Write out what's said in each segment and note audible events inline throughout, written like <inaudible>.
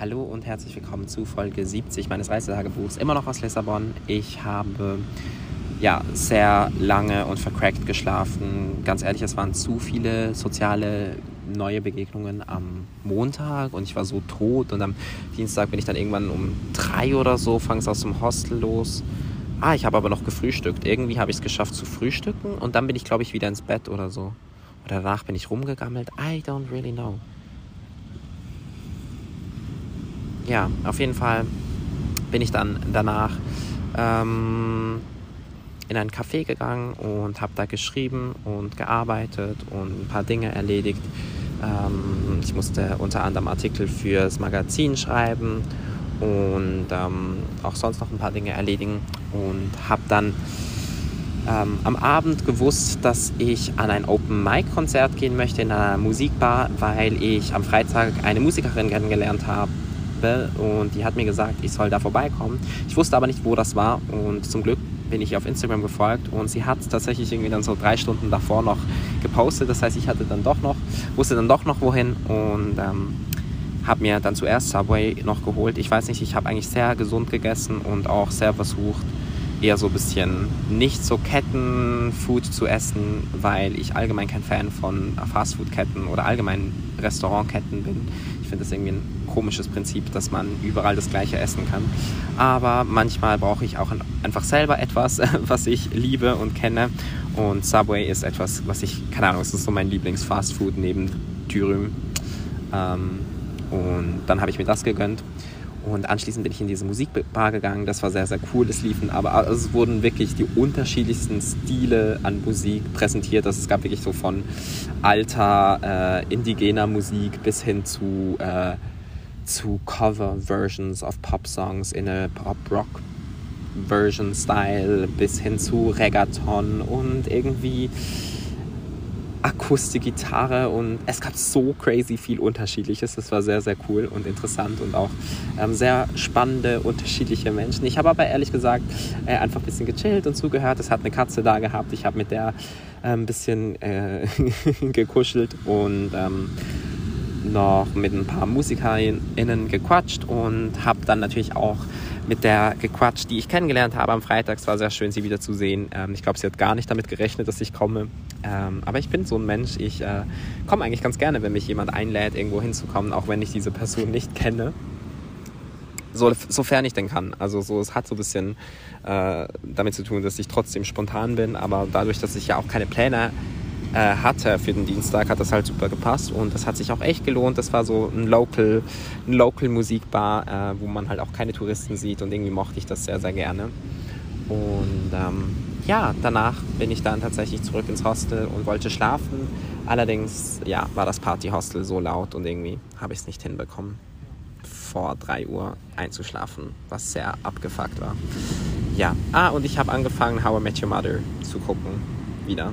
Hallo und herzlich willkommen zu Folge 70 meines Reisetagebuchs. Immer noch aus Lissabon. Ich habe ja sehr lange und vercrackt geschlafen. Ganz ehrlich, es waren zu viele soziale neue Begegnungen am Montag und ich war so tot. Und am Dienstag bin ich dann irgendwann um drei oder so, fangs aus dem Hostel los. Ah, ich habe aber noch gefrühstückt. Irgendwie habe ich es geschafft zu frühstücken und dann bin ich, glaube ich, wieder ins Bett oder so. Oder danach bin ich rumgegammelt. I don't really know. Ja, auf jeden Fall bin ich dann danach ähm, in ein Café gegangen und habe da geschrieben und gearbeitet und ein paar Dinge erledigt. Ähm, ich musste unter anderem Artikel fürs Magazin schreiben und ähm, auch sonst noch ein paar Dinge erledigen und habe dann ähm, am Abend gewusst, dass ich an ein Open Mic Konzert gehen möchte in einer Musikbar, weil ich am Freitag eine Musikerin kennengelernt habe und die hat mir gesagt, ich soll da vorbeikommen. Ich wusste aber nicht, wo das war und zum Glück bin ich auf Instagram gefolgt und sie hat tatsächlich irgendwie dann so drei Stunden davor noch gepostet. Das heißt, ich hatte dann doch noch, wusste dann doch noch wohin und ähm, habe mir dann zuerst Subway noch geholt. Ich weiß nicht, ich habe eigentlich sehr gesund gegessen und auch sehr versucht, eher so ein bisschen nicht so Kettenfood zu essen, weil ich allgemein kein Fan von Fastfood-Ketten oder allgemein Restaurantketten bin. Finde das irgendwie ein komisches Prinzip, dass man überall das gleiche essen kann. Aber manchmal brauche ich auch einfach selber etwas, <laughs> was ich liebe und kenne. Und Subway ist etwas, was ich, keine Ahnung, es ist so mein Lieblings-Fastfood neben Dürüm. Ähm, und dann habe ich mir das gegönnt. Und anschließend bin ich in diese Musikbar gegangen. Das war sehr, sehr cool. Es liefen aber, also es wurden wirklich die unterschiedlichsten Stile an Musik präsentiert. Also es gab wirklich so von alter, äh, indigener Musik bis hin zu äh, zu Cover-Versions of Pop-Songs in a Pop-Rock-Version-Style bis hin zu Reggaeton und irgendwie Akustikgitarre und es gab so crazy viel Unterschiedliches. Das war sehr, sehr cool und interessant und auch ähm, sehr spannende, unterschiedliche Menschen. Ich habe aber ehrlich gesagt äh, einfach ein bisschen gechillt und zugehört. Es hat eine Katze da gehabt. Ich habe mit der äh, ein bisschen äh, <laughs> gekuschelt und ähm, noch mit ein paar MusikerInnen gequatscht und habe dann natürlich auch mit der gequatscht, die ich kennengelernt habe am Freitag. Es war sehr schön, sie wieder zu sehen. Ähm, ich glaube, sie hat gar nicht damit gerechnet, dass ich komme. Ähm, aber ich bin so ein Mensch, ich äh, komme eigentlich ganz gerne, wenn mich jemand einlädt, irgendwo hinzukommen, auch wenn ich diese Person nicht kenne. So, sofern ich denn kann. Also so, es hat so ein bisschen äh, damit zu tun, dass ich trotzdem spontan bin, aber dadurch, dass ich ja auch keine Pläne äh, hatte für den Dienstag, hat das halt super gepasst und das hat sich auch echt gelohnt. Das war so ein Local, ein Local Musikbar, äh, wo man halt auch keine Touristen sieht und irgendwie mochte ich das sehr, sehr gerne. Und ähm, ja, danach bin ich dann tatsächlich zurück ins Hostel und wollte schlafen. Allerdings, ja, war das Partyhostel so laut und irgendwie habe ich es nicht hinbekommen, vor 3 Uhr einzuschlafen, was sehr abgefuckt war. Ja, ah, und ich habe angefangen, How I Met Your Mother zu gucken. Wieder.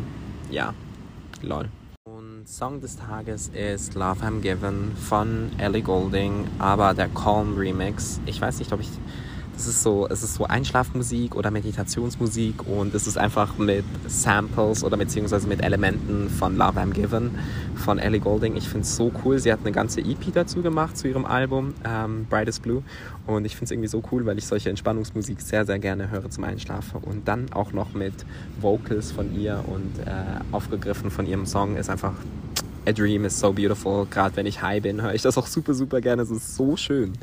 Ja, Lol. Und Song des Tages ist Love I'm Given von Ellie Golding, aber der Calm Remix. Ich weiß nicht, ob ich. Das ist so, es ist so Einschlafmusik oder Meditationsmusik und es ist einfach mit Samples oder beziehungsweise mit Elementen von Love I'm Given von Ellie Golding. Ich finde es so cool. Sie hat eine ganze EP dazu gemacht zu ihrem Album ähm, Brightest Blue und ich finde es irgendwie so cool, weil ich solche Entspannungsmusik sehr, sehr gerne höre zum Einschlafen und dann auch noch mit Vocals von ihr und äh, aufgegriffen von ihrem Song ist einfach A Dream is so beautiful. Gerade wenn ich high bin, höre ich das auch super, super gerne. Es ist so schön.